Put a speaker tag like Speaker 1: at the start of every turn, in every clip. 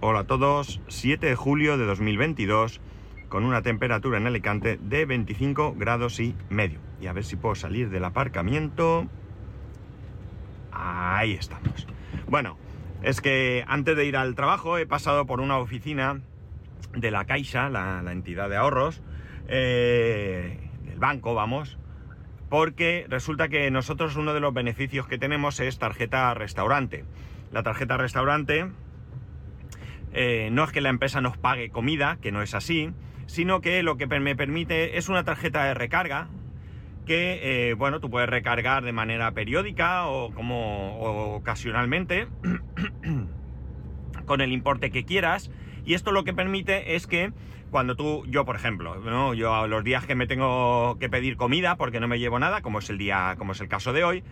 Speaker 1: Hola a todos, 7 de julio de 2022 con una temperatura en Alicante de 25 grados y medio. Y a ver si puedo salir del aparcamiento. Ahí estamos. Bueno, es que antes de ir al trabajo he pasado por una oficina de la Caixa, la, entidad de ahorros, eh, del banco, vamos, porque resulta que nosotros uno de los beneficios que tenemos es tarjeta restaurante. La tarjeta restaurante eh, no es que la empresa nos pague comida, que no es así, sino que lo que me permite es una tarjeta de recarga que, eh, bueno, tú puedes recargar de manera periódica o como o ocasionalmente con el importe que quieras. Y esto lo que permite es que cuando tú, yo por ejemplo, ¿no? yo los días que me tengo que pedir comida porque no me llevo nada, como es el día, como es el caso de hoy,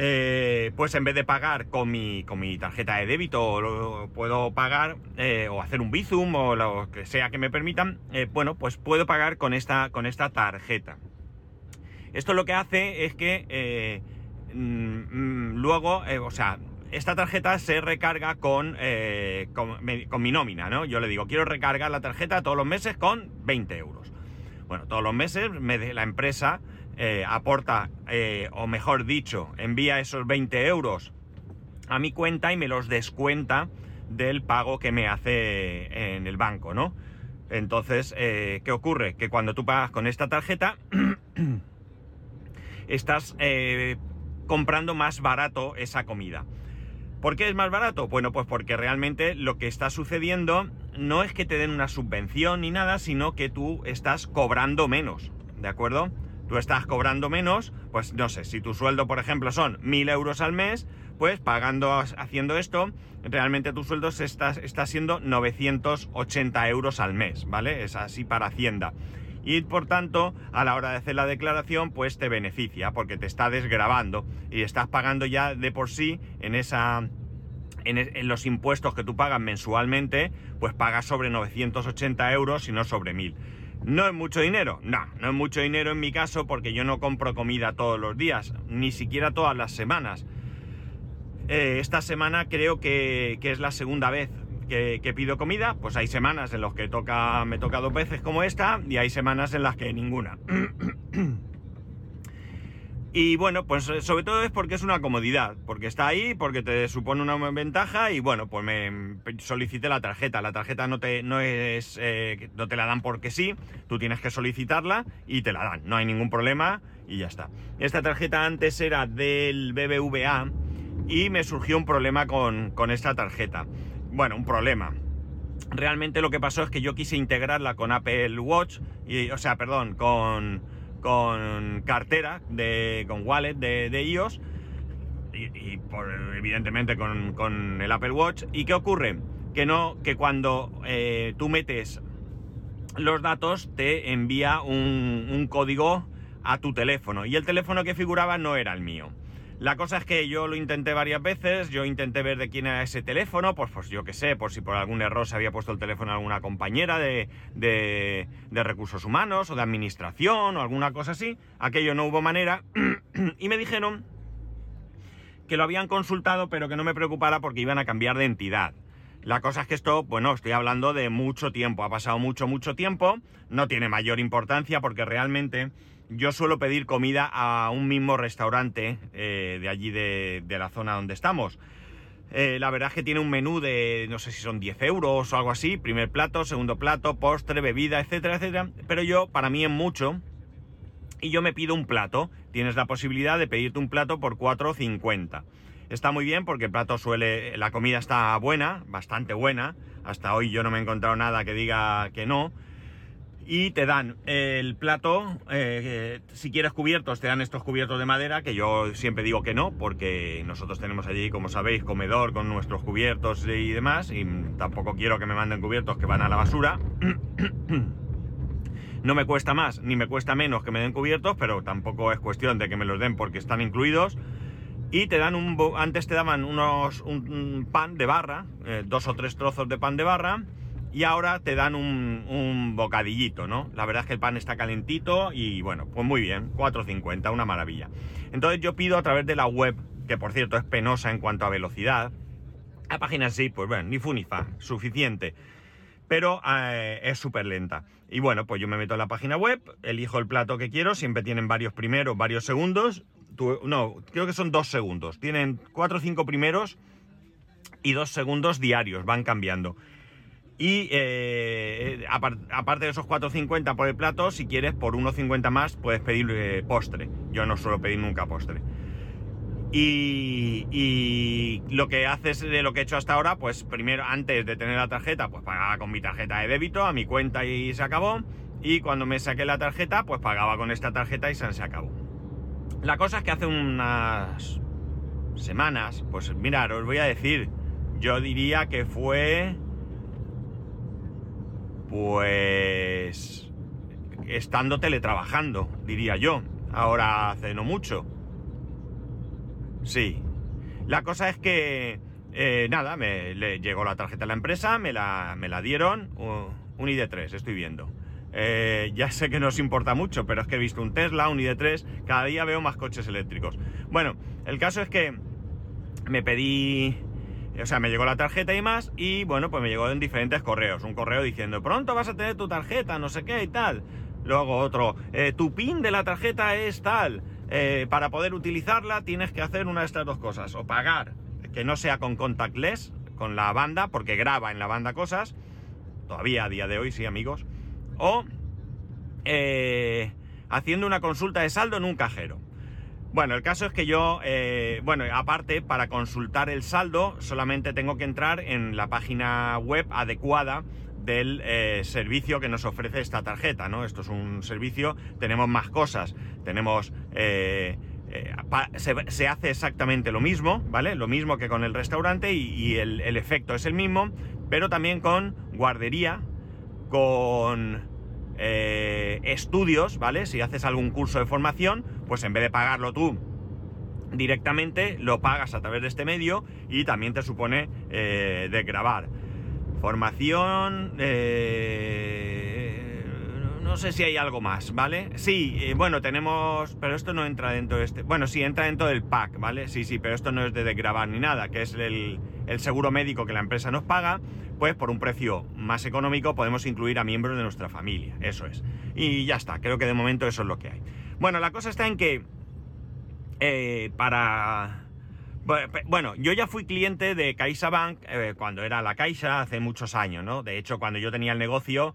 Speaker 1: eh, pues en vez de pagar con mi, con mi tarjeta de débito, lo, puedo pagar eh, o hacer un Bizum o lo que sea que me permitan, eh, bueno, pues puedo pagar con esta, con esta tarjeta. Esto lo que hace es que mm, mm, luego, o sea, esta tarjeta se recarga con, con, mi nómina, ¿no? Yo le digo, quiero recargar la tarjeta todos los meses con 20 euros. Bueno, todos los meses me, la empresa eh, aporta, eh, o mejor dicho, envía esos 20 euros a mi cuenta y me los descuenta del pago que me hace en el banco, ¿no? Entonces, eh, ¿qué ocurre? Que cuando tú pagas con esta tarjeta, estás comprando más barato esa comida. ¿Por qué es más barato? Bueno, pues porque realmente lo que está sucediendo no es que te den una subvención ni nada, sino que tú estás cobrando menos, ¿de acuerdo? Tú estás cobrando menos, pues no sé, si tu sueldo, por ejemplo, son 1.000 euros al mes, pues pagando, haciendo esto, realmente tu sueldo está, está siendo 980 euros al mes, ¿vale? Es así para Hacienda. Y por tanto, a la hora de hacer la declaración, pues te beneficia, porque te está desgrabando y estás pagando ya de por sí en esa. En los impuestos que tú pagas mensualmente, pues pagas sobre 980 euros y no sobre 1000. ¿No es mucho dinero? No, no es mucho dinero en mi caso porque yo no compro comida todos los días, ni siquiera todas las semanas. Eh, esta semana creo que, es la segunda vez que, que, pido comida, pues hay semanas en las que toca, me toca dos veces como esta y hay semanas en las que ninguna. Y bueno, pues eh, sobre todo es porque es una comodidad, porque está ahí, porque te supone una ventaja y bueno, pues me solicité la tarjeta. La tarjeta no te, no es, eh, no te la dan porque sí, tú tienes que solicitarla y te la dan, no hay ningún problema y ya está. Esta tarjeta antes era del BBVA y me surgió un problema con, con esta tarjeta. Bueno, un problema. Realmente lo que pasó es que yo quise integrarla con Apple Watch, y, o sea, perdón, con con cartera, de, con wallet de, iOS y, por, evidentemente con, el Apple Watch. ¿Y qué ocurre? Que no, que cuando eh, tú metes los datos te envía un, un código a tu teléfono y el teléfono que figuraba no era el mío. La cosa es que yo lo intenté varias veces, yo intenté ver de quién era ese teléfono, pues, pues yo qué sé, por si por algún error se había puesto el teléfono a alguna compañera de, de, de recursos humanos o de administración o alguna cosa así. Aquello no hubo manera y me dijeron que lo habían consultado pero que no me preocupara porque iban a cambiar de entidad. La cosa es que esto, bueno, estoy hablando de mucho tiempo, ha pasado mucho, mucho tiempo, no tiene mayor importancia porque realmente yo suelo pedir comida a un mismo restaurante eh, de allí de, la zona donde estamos. Eh, la verdad es que tiene un menú de no sé si son 10 euros o algo así, primer plato, segundo plato, postre, bebida, etcétera, etcétera. Pero yo, para mí es mucho y yo me pido un plato. Tienes la posibilidad de pedirte un plato por 4,50. Está muy bien porque el plato suele, la comida está buena, bastante buena. Hasta hoy yo no me he encontrado nada que diga que no y te dan el plato, eh, si quieres cubiertos, te dan estos cubiertos de madera, que yo siempre digo que no, porque nosotros tenemos allí, como sabéis, comedor con nuestros cubiertos y demás, y tampoco quiero que me manden cubiertos que van a la basura. no me cuesta más ni me cuesta menos que me den cubiertos, pero tampoco es cuestión de que me los den porque están incluidos. Y te dan un... Antes te daban unos, un, pan de barra, eh, dos o tres trozos de pan de barra, y ahora te dan un, bocadillito, ¿no? La verdad es que el pan está calentito y bueno, pues muy bien, 4.50, una maravilla. Entonces yo pido a través de la web, que por cierto es penosa en cuanto a velocidad, La página sí, pues bueno, ni fu ni fa, suficiente. Pero eh, es súper lenta. Y bueno, pues yo me meto en la página web, elijo el plato que quiero, siempre tienen varios primeros, varios segundos. no, creo que son dos segundos. Tienen cuatro o cinco primeros y dos segundos diarios, van cambiando. Y eh, aparte de esos 4.50 por el plato, si quieres por 1.50 más puedes pedir eh, postre. Yo no suelo pedir nunca postre. Y, lo que haces de lo que he hecho hasta ahora, pues primero antes de tener la tarjeta, pues pagaba con mi tarjeta de débito a mi cuenta y se acabó. Y cuando me saqué la tarjeta, pues pagaba con esta tarjeta y se acabó. La cosa es que hace unas semanas, pues mirad, os voy a decir, yo diría que fue... Pues... Estando teletrabajando, diría yo. Ahora hace no mucho. Sí. La cosa es que... Eh, nada, me le llegó la tarjeta a la empresa, me la, me la dieron. un ID3, estoy viendo. Eh, ya sé que no os importa mucho, pero es que he visto un Tesla, un ID3, cada día veo más coches eléctricos. Bueno, el caso es que me pedí o sea, me llegó la tarjeta y más, y bueno, pues me llegó en diferentes correos. Un correo diciendo, pronto vas a tener tu tarjeta, no sé qué y tal. Luego otro, eh, tu PIN de la tarjeta es tal. Eh, para poder utilizarla tienes que hacer una de estas dos cosas. O pagar, que no sea con contactless, con la banda, porque graba en la banda cosas. Todavía a día de hoy, sí, amigos. O eh, haciendo una consulta de saldo en un cajero. Bueno, el caso es que yo, eh, bueno, aparte, para consultar el saldo, solamente tengo que entrar en la página web adecuada del eh, servicio que nos ofrece esta tarjeta, ¿no? Esto es un servicio, tenemos más cosas, tenemos... Eh, se, hace exactamente lo mismo, ¿vale? Lo mismo que con el restaurante y, el, el efecto es el mismo, pero también con guardería, con eh, estudios, ¿vale? Si haces algún curso de formación, pues en vez de pagarlo tú directamente, lo pagas a través de este medio y también te supone eh, de grabar. Formación... Eh, no sé si hay algo más, ¿vale? Sí, bueno, tenemos... Pero esto no entra dentro de este... Bueno, sí, entra dentro del pack, ¿vale? Sí, sí, pero esto no es de grabar ni nada, que es el, el seguro médico que la empresa nos paga pues por un precio más económico podemos incluir a miembros de nuestra familia, eso es. Y ya está, creo que de momento eso es lo que hay. Bueno, la cosa está en que eh, para... Bueno, yo ya fui cliente de CaixaBank eh, cuando era la Caixa hace muchos años, ¿no? De hecho, cuando yo tenía el negocio,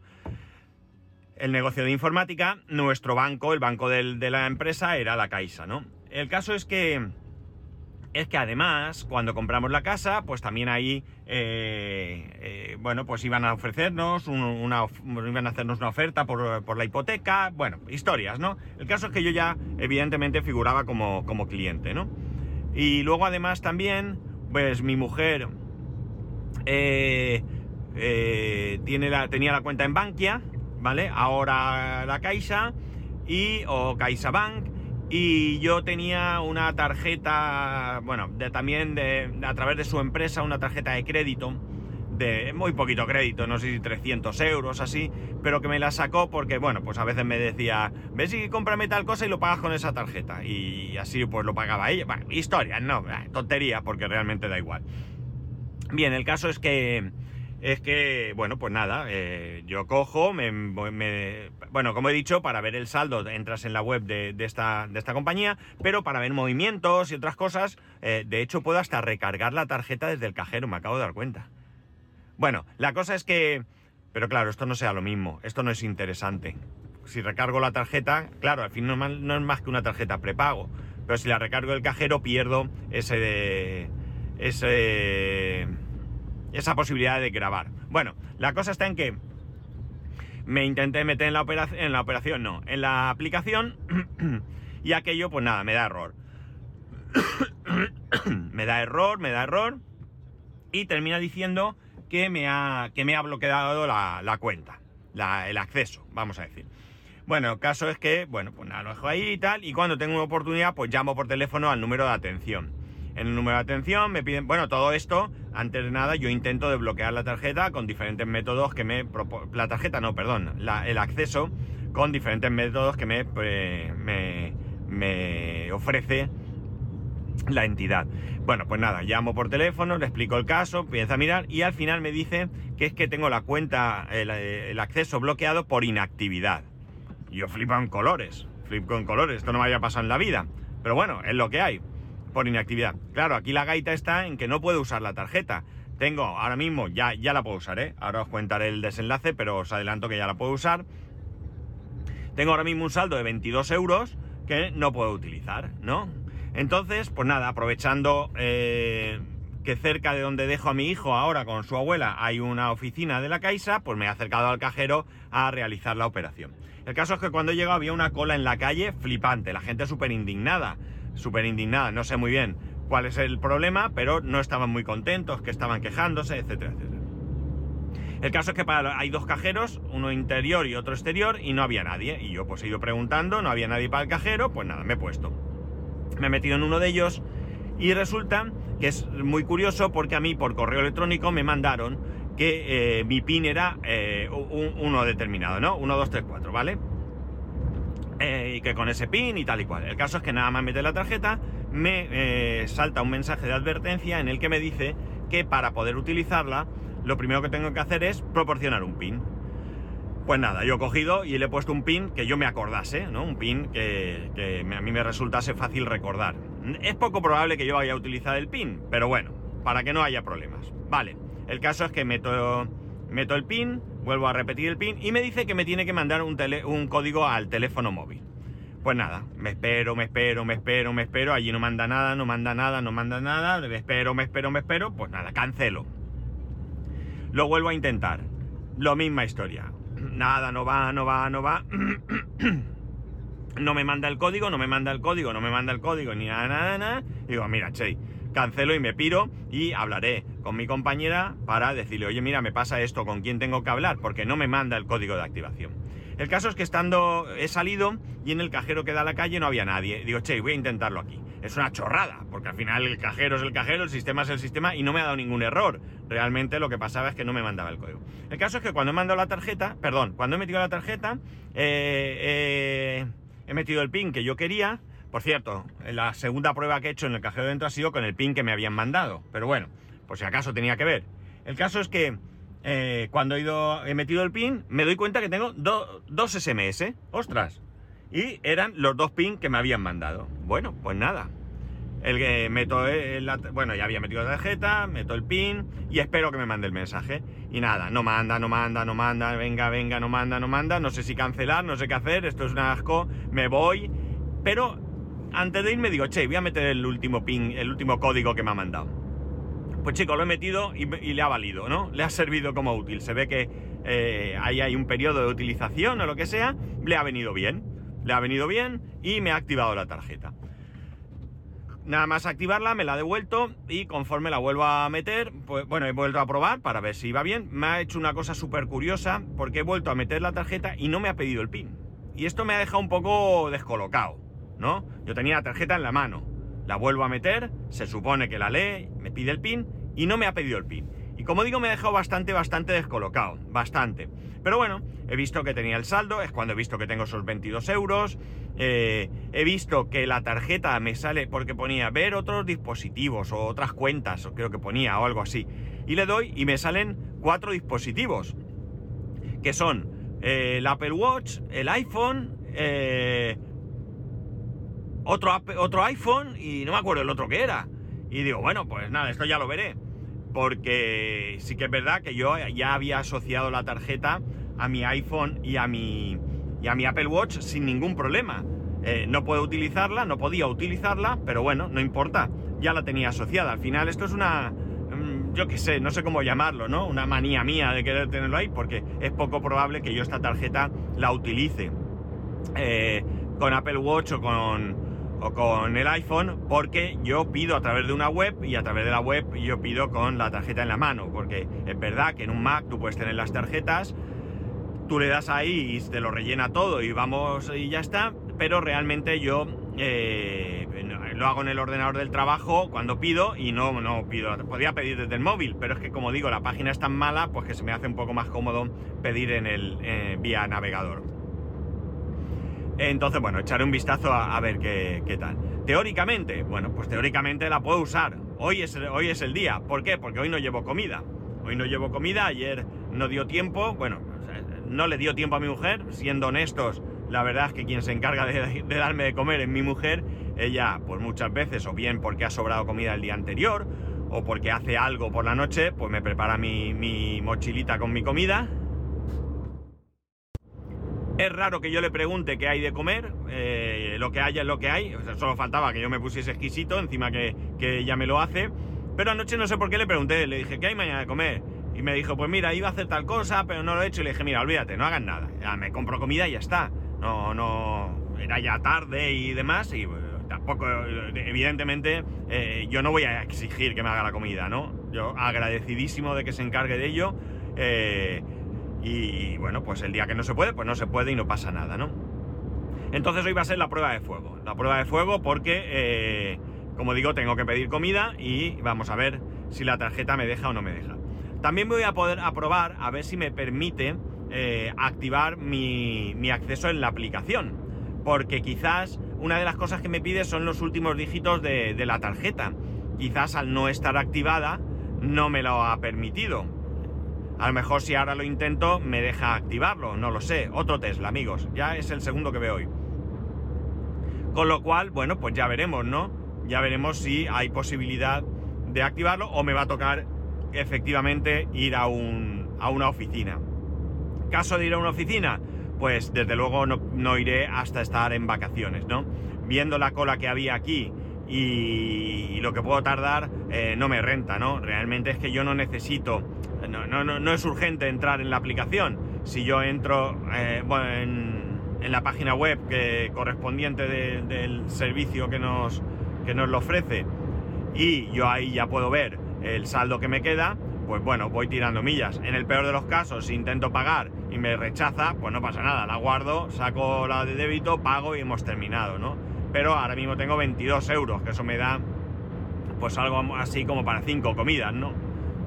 Speaker 1: el negocio de informática, nuestro banco, el banco de la empresa, era la Caixa, ¿no? El caso es que es que además, cuando compramos la casa, pues también ahí, eh, eh, bueno, pues iban a ofrecernos, una, iban a hacernos una oferta por, la hipoteca, bueno, historias, ¿no? El caso es que yo ya, evidentemente, figuraba como, cliente, ¿no? Y luego además también, pues mi mujer eh, tiene la, tenía la cuenta en Bankia, ¿vale? Ahora la Caixa y, o CaixaBank, y yo tenía una tarjeta, bueno, de, también de, a través de su empresa, una tarjeta de crédito, de muy poquito crédito, no sé si 300 euros así, pero que me la sacó porque, bueno, pues a veces me decía, ves si cómprame tal cosa y lo pagas con esa tarjeta. Y así pues lo pagaba ella. Bueno, historia, no, tontería, porque realmente da igual. Bien, el caso es que es que, bueno, pues nada, eh, yo cojo, me, bueno, como he dicho, para ver el saldo entras en la web de, esta, de esta, compañía, pero para ver movimientos y otras cosas, eh, de hecho puedo hasta recargar la tarjeta desde el cajero, me acabo de dar cuenta. Bueno, la cosa es que, pero claro, esto no sea lo mismo, esto no es interesante. Si recargo la tarjeta, claro, al fin no, no es más que una tarjeta prepago, pero si la recargo del cajero pierdo ese... ese esa posibilidad de grabar. Bueno, la cosa está en que me intenté meter en la operación, en la operación no, en la aplicación y aquello pues nada, me da error. me da error, me da error y termina diciendo que me ha, que me ha bloqueado la, cuenta, el acceso, vamos a decir. Bueno, el caso es que, bueno, pues nada, lo dejo ahí y tal, y cuando tengo una oportunidad, pues llamo por teléfono al número de atención en el número de atención, me piden, bueno, todo esto, antes de nada, yo intento desbloquear la tarjeta con diferentes métodos que me, la tarjeta no, perdón, el acceso con diferentes métodos que me, me, me ofrece la entidad. Bueno, pues nada, llamo por teléfono, le explico el caso, empieza a mirar y al final me dice que es que tengo la cuenta, el, acceso bloqueado por inactividad. Yo flipo en colores, flipo en colores, esto no me había pasado en la vida. Pero bueno, es lo que hay, por inactividad. Claro, aquí la gaita está en que no puedo usar la tarjeta. Tengo ahora mismo, ya, ya la puedo usar, ¿eh? Ahora os contaré el desenlace, pero os adelanto que ya la puedo usar. Tengo ahora mismo un saldo de 22 euros que no puedo utilizar, ¿no? Entonces, pues nada, aprovechando eh, que cerca de donde dejo a mi hijo ahora con su abuela hay una oficina de la Caixa, pues me he acercado al cajero a realizar la operación. El caso es que cuando llego había una cola en la calle flipante, la gente súper indignada, súper indignada, no sé muy bien cuál es el problema, pero no estaban muy contentos, que estaban quejándose, etcétera, etcétera. El caso es que hay dos cajeros, uno interior y otro exterior, y no había nadie. Y yo pues he ido preguntando, no había nadie para el cajero, pues nada, me he puesto. Me he metido en uno de ellos y resulta que es muy curioso porque a mí por correo electrónico me mandaron que eh, mi PIN era eh, un, uno determinado, ¿no? 1, 2, 3, 4, ¿vale? Eh, y que con ese PIN y tal y cual. El caso es que nada más meter la tarjeta, me salta un mensaje de advertencia en el que me dice que para poder utilizarla, lo primero que tengo que hacer es proporcionar un PIN. Pues nada, yo he cogido y le he puesto un pin que yo me acordase, ¿no? Un pin que, que, a mí me resultase fácil recordar. Es poco probable que yo vaya a utilizar el pin, pero bueno, para que no haya problemas. Vale, el caso es que meto, meto el pin, vuelvo a repetir el pin y me dice que me tiene que mandar un, tele, un código al teléfono móvil. Pues nada, me espero, me espero, me espero, me espero, allí no manda nada, no manda nada, no manda nada, me espero, me espero, me espero, pues nada, cancelo. Lo vuelvo a intentar. Lo misma historia nada, no va, no va, no va. no me manda el código, no me manda el código, no me manda el código, ni nada, nada, nada. digo, mira, che, cancelo y me piro y hablaré con mi compañera para decirle, oye, mira, me pasa esto, ¿con quién tengo que hablar? Porque no me manda el código de activación. El caso es que estando, he salido y en el cajero que da a la calle no había nadie. Digo, che, voy a intentarlo aquí. Es una chorrada, porque al final el cajero es el cajero, el sistema es el sistema y no me ha dado ningún error. Realmente lo que pasaba es que no me mandaba el código. El caso es que cuando he mandado la tarjeta, perdón, cuando he metido la tarjeta, eh, eh, he metido el pin que yo quería. Por cierto, la segunda prueba que he hecho en el cajero dentro ha sido con el pin que me habían mandado. Pero bueno, por si acaso tenía que ver. El caso es que eh, cuando he, ido, he metido el pin, me doy cuenta que tengo dos SMS. ¡Ostras! Y eran los dos pin que me habían mandado. Bueno, pues nada. El que meto el, bueno, ya había metido la tarjeta, meto el pin y espero que me mande el mensaje. Y nada, no manda, no manda, no manda, venga, venga, no manda, no manda, no sé si cancelar, no sé qué hacer, esto es un asco, me voy. Pero antes de irme digo, che, voy a meter el último pin, el último código que me ha mandado. Pues chicos, lo he metido y, le ha valido, ¿no? Le ha servido como útil. Se ve que eh, ahí hay un periodo de utilización o lo que sea, le ha venido bien. Le ha venido bien y me ha activado la tarjeta. Nada más activarla, me la ha devuelto y conforme la vuelvo a meter, pues bueno, he vuelto a probar para ver si va bien. Me ha hecho una cosa súper curiosa porque he vuelto a meter la tarjeta y no me ha pedido el PIN. Y esto me ha dejado un poco descolocado, ¿no? Yo tenía la tarjeta en la mano la vuelvo a meter, se supone que la lee, me pide el pin y no me ha pedido el pin. Y como digo, me ha dejado bastante, bastante descolocado, bastante. Pero bueno, he visto que tenía el saldo, es cuando he visto que tengo esos 22 euros. Eh, he visto que la tarjeta me sale porque ponía ver otros dispositivos o otras cuentas, o creo que ponía o algo así. Y le doy y me salen cuatro dispositivos, que son eh, el Apple Watch, el iPhone, eh, otro, otro iPhone y no me acuerdo el otro que era. Y digo, bueno, pues nada, esto ya lo veré. Porque sí que es verdad que yo ya había asociado la tarjeta a mi iPhone y a mi, y a mi Apple Watch sin ningún problema. Eh, no puedo utilizarla, no podía utilizarla, pero bueno, no importa, ya la tenía asociada. Al final esto es una, mm, yo qué sé, no sé cómo llamarlo, ¿no? Una manía mía de querer tenerlo ahí, porque es poco probable que yo esta tarjeta la utilice eh, con Apple Watch o con, o con el iPhone porque yo pido a través de una web y a través de la web yo pido con la tarjeta en la mano porque es verdad que en un Mac tú puedes tener las tarjetas tú le das ahí y te lo rellena todo y vamos y ya está pero realmente yo eh, lo hago en el ordenador del trabajo cuando pido y no, no pido, podría pedir desde el móvil, pero es que como digo, la página es tan mala, pues que se me hace un poco más cómodo pedir en el eh, vía navegador. Entonces, bueno, echaré un vistazo a, ver qué, qué, tal. Teóricamente, bueno, pues teóricamente la puedo usar. Hoy es, hoy es el día. ¿Por qué? Porque hoy no llevo comida. Hoy no llevo comida, ayer no dio tiempo. Bueno, no le dio tiempo a mi mujer, siendo honestos, la verdad es que quien se encarga de, darme de comer es mi mujer. Ella, pues muchas veces, o bien porque ha sobrado comida el día anterior, o porque hace algo por la noche, pues me prepara mi, mochilita con mi comida. Es raro que yo le pregunte qué hay de comer, eh, lo que haya es lo que hay, solo faltaba que yo me pusiese exquisito, encima que, que ella me lo hace. Pero anoche no sé por qué le pregunté, le dije, ¿qué hay mañana de comer? Y me dijo, pues mira, iba a hacer tal cosa, pero no lo he hecho. Y le dije, mira, olvídate, no hagan nada. Ya me compro comida y ya está. No, no, era ya tarde y demás. Y tampoco, evidentemente, eh, yo no voy a exigir que me haga la comida, ¿no? Yo agradecidísimo de que se encargue de ello. Eh, y bueno, pues el día que no se puede, pues no se puede y no pasa nada, ¿no? Entonces hoy va a ser la prueba de fuego. La prueba de fuego porque, eh, como digo, tengo que pedir comida y vamos a ver si la tarjeta me deja o no me deja. También voy a poder aprobar a ver si me permite eh, activar mi, acceso en la aplicación. Porque quizás una de las cosas que me pide son los últimos dígitos de, la tarjeta. Quizás al no estar activada no me lo ha permitido. A lo mejor si ahora lo intento me deja activarlo, no lo sé. Otro Tesla, amigos. Ya es el segundo que veo hoy. Con lo cual, bueno, pues ya veremos, ¿no? Ya veremos si hay posibilidad de activarlo o me va a tocar efectivamente ir a, un, a una oficina. Caso de ir a una oficina, pues desde luego no, iré hasta estar en vacaciones, ¿no? Viendo la cola que había aquí y, lo que puedo tardar, eh, no me renta, ¿no? Realmente es que yo no necesito, no, no, no, es urgente entrar en la aplicación. Si yo entro eh, en, en, la página web que, correspondiente del servicio que nos, que nos lo ofrece y yo ahí ya puedo ver el saldo que me queda, pues bueno, voy tirando millas. En el peor de los casos, si intento pagar y me rechaza, pues no pasa nada, la guardo, saco la de débito, pago y hemos terminado, ¿no? Pero ahora mismo tengo 22 euros, que eso me da pues algo así como para 5 comidas, ¿no?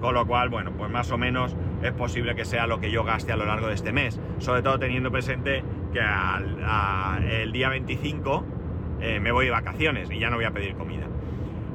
Speaker 1: Con lo cual, bueno, pues más o menos es posible que sea lo que yo gaste a lo largo de este mes. Sobre todo teniendo presente que el día 25 eh, me voy de vacaciones y ya no voy a pedir comida.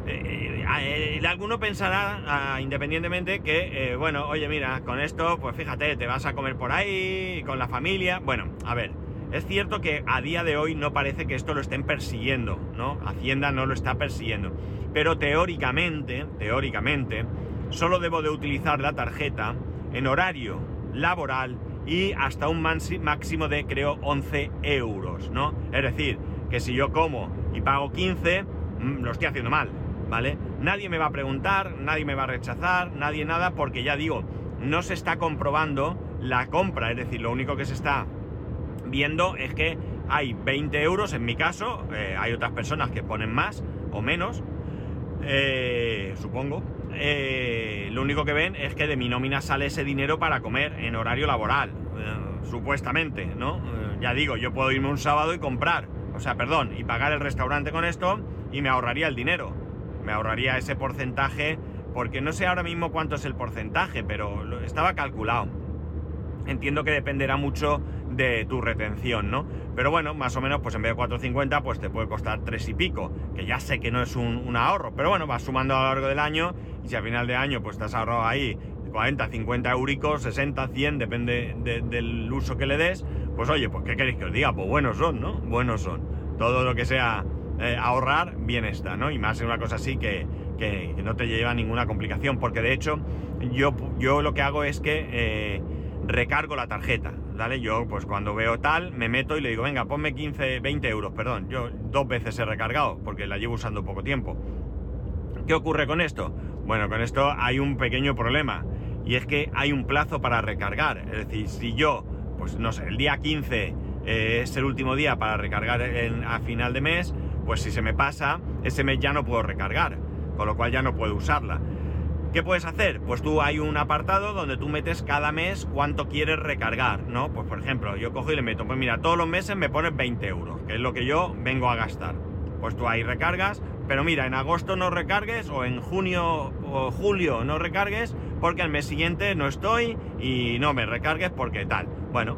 Speaker 1: Eh, eh, alguno pensará, ah, independientemente, que, bueno, oye, mira, con esto, pues fíjate, te vas a comer por ahí, con la familia. Bueno, a ver, es cierto que a día de hoy no parece que esto lo estén persiguiendo, ¿no? Hacienda no lo está persiguiendo. Pero teóricamente, teóricamente, solo debo de utilizar la tarjeta en horario laboral y hasta un máximo de, creo, 11 euros, ¿no? Es decir, que si yo como y pago 15, mm, lo estoy haciendo mal ¿vale? Nadie me va a preguntar, nadie me va a rechazar, nadie nada, porque ya digo, no se está comprobando la compra, es decir, lo único que se está viendo es que hay 20 euros, en mi caso, eh, hay otras personas que ponen más o menos, eh, supongo. Eh, lo único que ven es que de mi nómina sale ese dinero para comer en horario laboral, supuestamente, ¿no? ya digo, yo puedo irme un sábado y comprar, o sea, perdón, y pagar el restaurante con esto y me ahorraría el dinero me ahorraría ese porcentaje, porque no sé ahora mismo cuánto es el porcentaje, pero estaba calculado. Entiendo que dependerá mucho de tu retención, ¿no? Pero bueno, más o menos, pues en vez de 4,50, pues te puede costar 3 y pico, que ya sé que no es un, ahorro, pero bueno, vas sumando a lo largo del año y si a final de año pues te has ahorrado ahí 40, 50 euricos, 60, 100, depende del uso que le des, pues oye, pues ¿qué queréis que os diga? Pues buenos son, ¿no? Buenos son. Todo lo que sea eh, ahorrar, bien está, ¿no? Y más en una cosa así que, no te lleva ninguna complicación, porque de hecho yo, yo lo que hago es que eh, recargo la tarjeta, ¿vale? Yo pues cuando veo tal, me meto y le digo, venga, ponme 15, 20 euros, perdón, yo dos veces he recargado, porque la llevo usando poco tiempo. ¿Qué ocurre con esto? Bueno, con esto hay un pequeño problema, y es que hay un plazo para recargar, es decir, si yo, pues no sé, el día 15 eh, es el último día para recargar a final de mes, pues si se me pasa, ese mes ya no puedo recargar, con lo cual ya no puedo usarla. ¿Qué puedes hacer? Pues tú hay un apartado donde tú metes cada mes cuánto quieres recargar, ¿no? Pues por ejemplo, yo cojo y le meto, pues mira, todos los meses me pones 20 euros, que es lo que yo vengo a gastar. Pues tú ahí recargas, pero mira, en agosto no recargues o en junio o julio no recargues porque al mes siguiente no estoy y no me recargues porque tal. Bueno,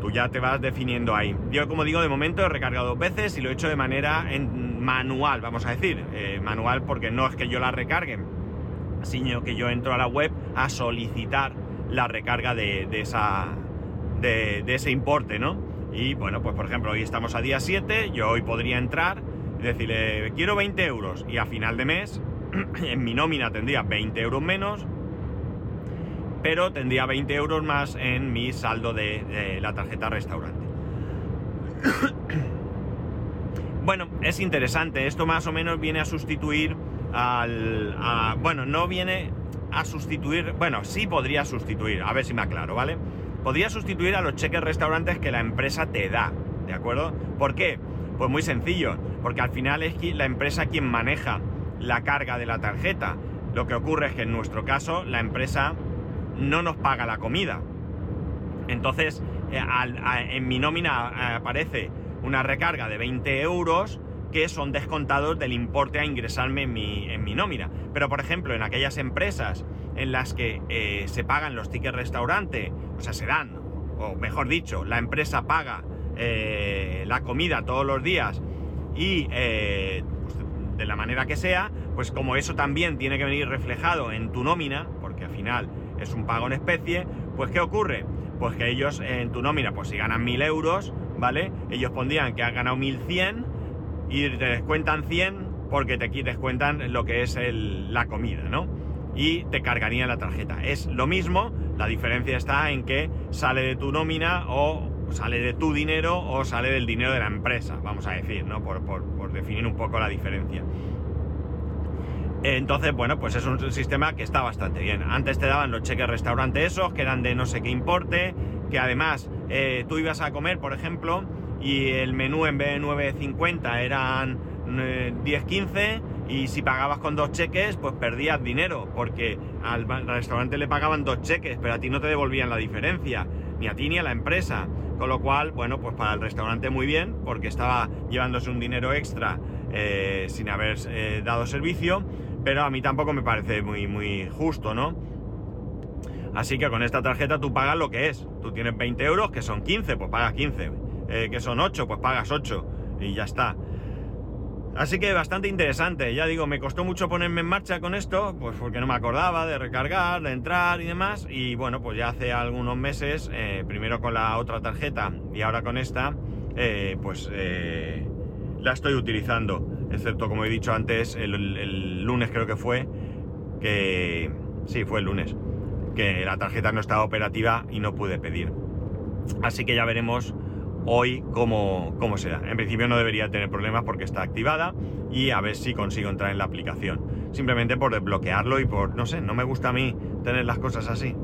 Speaker 1: Tú ya te vas definiendo ahí. Yo, como digo, de momento he recargado dos veces y lo he hecho de manera en manual, vamos a decir. Eh, manual porque no es que yo la recargue, sino que yo entro a la web a solicitar la recarga de, esa, de, ese importe, ¿no? Y bueno, pues por ejemplo, hoy estamos a día 7, yo hoy podría entrar y decirle, quiero 20 euros y a final de mes, en mi nómina tendría 20 euros menos, pero tendría 20 euros más en mi saldo de, la tarjeta restaurante. bueno, es interesante, esto más o menos viene a sustituir al... bueno, no viene a sustituir, bueno, sí podría sustituir, a ver si me aclaro, ¿vale? Podría sustituir a los cheques restaurantes que la empresa te da, ¿de acuerdo? ¿Por qué? Pues muy sencillo, porque al final es la empresa quien maneja la carga de la tarjeta. Lo que ocurre es que en nuestro caso la empresa no nos paga la comida. Entonces, eh, en mi nómina eh, aparece una recarga de 20 euros que son descontados del importe a ingresarme en mi, nómina. Pero, por ejemplo, en aquellas empresas en las que eh, se pagan los tickets restaurante, o sea, se dan, o mejor dicho, la empresa paga la comida todos los días y pues, de la manera que sea, pues como eso también tiene que venir reflejado en tu nómina, porque al final es un pago en especie, pues ¿qué ocurre? Pues que ellos en tu nómina, pues si ganan 1000 euros, ¿vale? Ellos pondrían que han ganado 1100 y te descuentan 100 porque te descuentan lo que es la comida, ¿no? Y te cargarían la tarjeta. Es lo mismo, la diferencia está en que sale de tu nómina o sale de tu dinero o sale del dinero de la empresa, vamos a decir, ¿no? Por, por definir un poco la diferencia. Entonces, bueno, pues es un sistema que está bastante bien. Antes te daban los cheques restaurante esos, que eran de no sé qué importe, que además eh, tú ibas a comer, por ejemplo, y el menú en vez de 9.50 eran 10.15 eh, y si pagabas con dos cheques, pues perdías dinero, porque al, restaurante le pagaban dos cheques, pero a ti no te devolvían la diferencia, ni a ti ni a la empresa. Con lo cual, bueno, pues para el restaurante muy bien, porque estaba llevándose un dinero extra eh, sin haber dado servicio pero a mí tampoco me parece muy, muy justo, ¿no? Así que con esta tarjeta tú pagas lo que es. Tú tienes 20 euros, que son 15, pues pagas 15. Eh, que son 8, pues pagas 8. Y ya está. Así que bastante interesante. Ya digo, me costó mucho ponerme en marcha con esto, pues porque no me acordaba de recargar, de entrar y demás. Y bueno, pues ya hace algunos meses, eh, primero con la otra tarjeta y ahora con esta, eh, pues la estoy utilizando excepto como he dicho antes, el, lunes creo que fue, que sí, fue el lunes, que la tarjeta no estaba operativa y no pude pedir. Así que ya veremos hoy cómo, cómo será. En principio no debería tener problemas porque está activada y a ver si consigo entrar en la aplicación. Simplemente por desbloquearlo y por, no sé, no me gusta a mí tener las cosas así.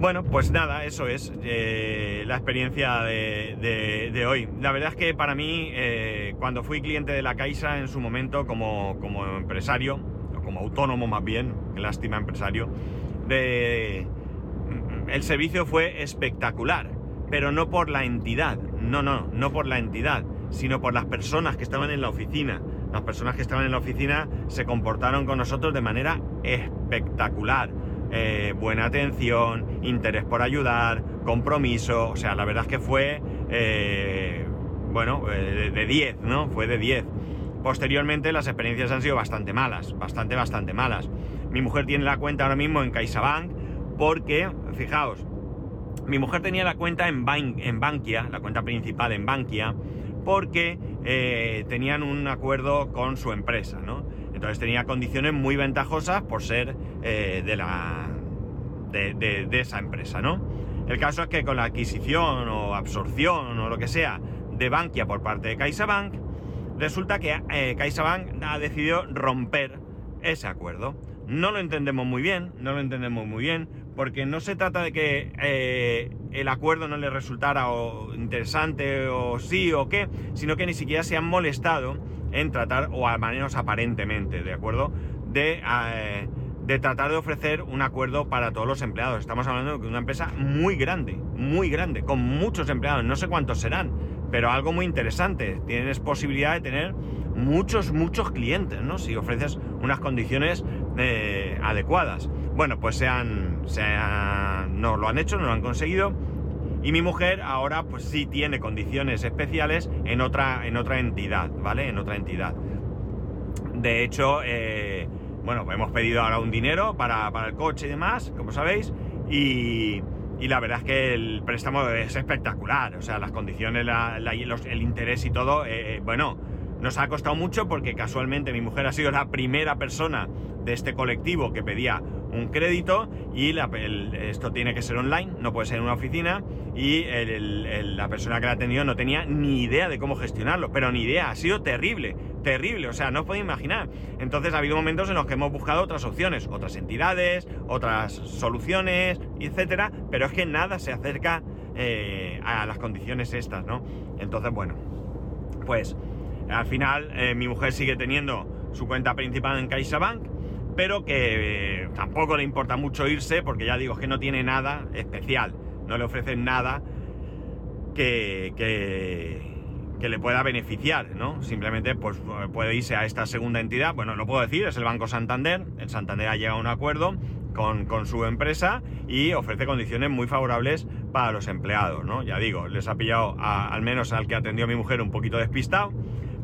Speaker 1: Bueno, pues nada, eso es eh, la experiencia de, hoy. La verdad es que para mí, eh, cuando fui cliente de la Caixa en su momento como, empresario, o como autónomo más bien, lástima empresario, de, el servicio fue espectacular, pero no por la entidad, no, no, no por la entidad, sino por las personas que estaban en la oficina. Las personas que estaban en la oficina se comportaron con nosotros de manera espectacular eh, buena atención, interés por ayudar, compromiso, o sea, la verdad es que fue, eh, bueno, eh, de 10, ¿no? Fue de 10. Posteriormente las experiencias han sido bastante malas, bastante, bastante malas. Mi mujer tiene la cuenta ahora mismo en CaixaBank porque, fijaos, mi mujer tenía la cuenta en, Bankia, la cuenta principal en Bankia, porque tenían un acuerdo con su empresa, ¿no? Entonces tenía condiciones muy ventajosas por ser eh, de, la, de, esa empresa, ¿no? El caso es que con la adquisición o absorción o lo que sea de Bankia por parte de CaixaBank, resulta que eh, CaixaBank ha decidido romper ese acuerdo. No lo entendemos muy bien, no lo entendemos muy bien, porque no se trata de que eh, el acuerdo no le resultara o interesante o sí o qué, sino que ni siquiera se han molestado en tratar, o al menos aparentemente, ¿de acuerdo? De, eh, de tratar de ofrecer un acuerdo para todos los empleados. Estamos hablando de una empresa muy grande, muy grande, con muchos empleados, no sé cuántos serán, pero algo muy interesante. Tienes posibilidad de tener muchos, muchos clientes, ¿no? Si ofreces unas condiciones eh, adecuadas. Bueno, pues se han, se no lo han hecho, no lo han conseguido. Y mi mujer ahora pues sí tiene condiciones especiales en otra, en otra entidad, ¿vale? En otra entidad. De hecho, eh, bueno, hemos pedido ahora un dinero para, el coche y demás, como sabéis, y, la verdad es que el préstamo es espectacular, o sea, las condiciones, el interés y todo, eh, eh, bueno, nos ha costado mucho porque casualmente mi mujer ha sido la primera persona de este colectivo que pedía un crédito y esto tiene que ser online, no puede ser en una oficina y la persona que la ha tenido no tenía ni idea de cómo gestionarlo, pero ni idea, ha sido terrible, terrible, o sea, no os podéis imaginar. Entonces ha habido momentos en los que hemos buscado otras opciones, otras entidades, otras soluciones, etcétera, pero es que nada se acerca eh, a las condiciones estas, ¿no? Entonces, bueno, pues al final, eh, mi mujer sigue teniendo su cuenta principal en CaixaBank, pero que eh, tampoco le importa mucho irse, porque ya digo que no tiene nada especial, no le ofrecen nada que, que, le pueda beneficiar, ¿no? Simplemente pues, puede irse a esta segunda entidad, bueno, lo puedo decir, es el Banco Santander, el Santander ha llegado a un acuerdo con, su empresa y ofrece condiciones muy favorables para los empleados, ¿no? Ya digo, les ha pillado al menos al que atendió a mi mujer un poquito despistado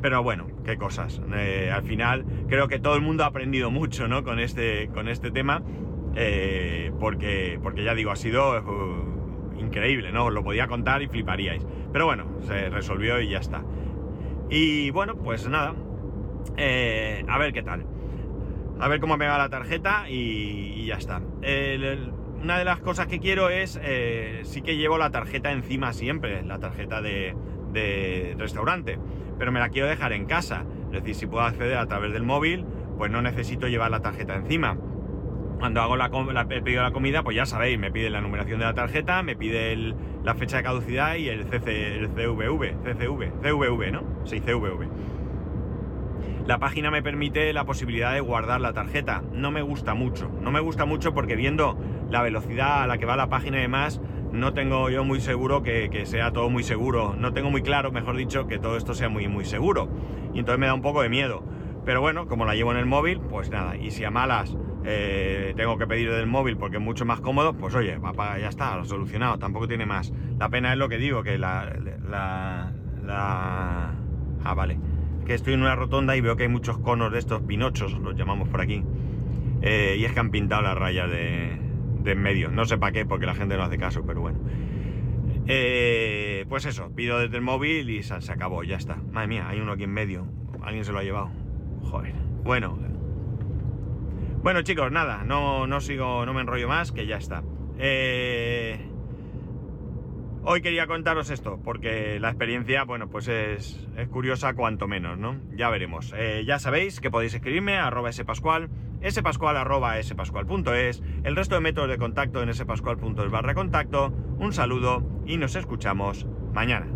Speaker 1: pero bueno, qué cosas. Eh, al final creo que todo el mundo ha aprendido mucho ¿no? con, este, con este tema, eh, porque, porque ya digo, ha sido uh, increíble, ¿no? Os lo podía contar y fliparíais. Pero bueno, se resolvió y ya está. Y bueno, pues nada, eh, a ver qué tal. A ver cómo me va la tarjeta y, ya está. una de las cosas que quiero es, sí que llevo la tarjeta encima siempre, la tarjeta de, de restaurante pero me la quiero dejar en casa. Es decir, si puedo acceder a través del móvil, pues no necesito llevar la tarjeta encima. Cuando hago la, el pedido la comida, pues ya sabéis, me pide la numeración de la tarjeta, me pide la fecha de caducidad y el, CC, el CVV, CCV, CVV, ¿no? Sí, CVV. La página me permite la posibilidad de guardar la tarjeta. No me gusta mucho. No me gusta mucho porque viendo la velocidad a la que va la página y demás, no tengo yo muy seguro que, sea todo muy seguro. No tengo muy claro, mejor dicho, que todo esto sea muy, muy seguro. Y entonces me da un poco de miedo. Pero bueno, como la llevo en el móvil, pues nada. Y si a malas eh, tengo que pedir del móvil porque es mucho más cómodo, pues oye, papá, ya está, lo solucionado. Tampoco tiene más. La pena es lo que digo, que la... la, la... Ah, vale. Que estoy en una rotonda y veo que hay muchos conos de estos pinochos, los llamamos por aquí. Eh, y es que han pintado las rayas de, de en medio. No sé para qué, porque la gente no hace caso, pero bueno. Eh, pues eso, pido desde el móvil y se, acabó, ya está. Madre mía, hay uno aquí en medio. Alguien se lo ha llevado. Joder. Bueno. Bueno, chicos, nada, no, no sigo, no me enrollo más, que ya está. Eh, hoy quería contaros esto, porque la experiencia, bueno, pues es, curiosa cuanto menos, ¿no? Ya veremos. Eh, ya sabéis que podéis escribirme a arroba spascual spascual.spascual.es, el resto de métodos de contacto en spascual.es barra contacto. Un saludo y nos escuchamos mañana.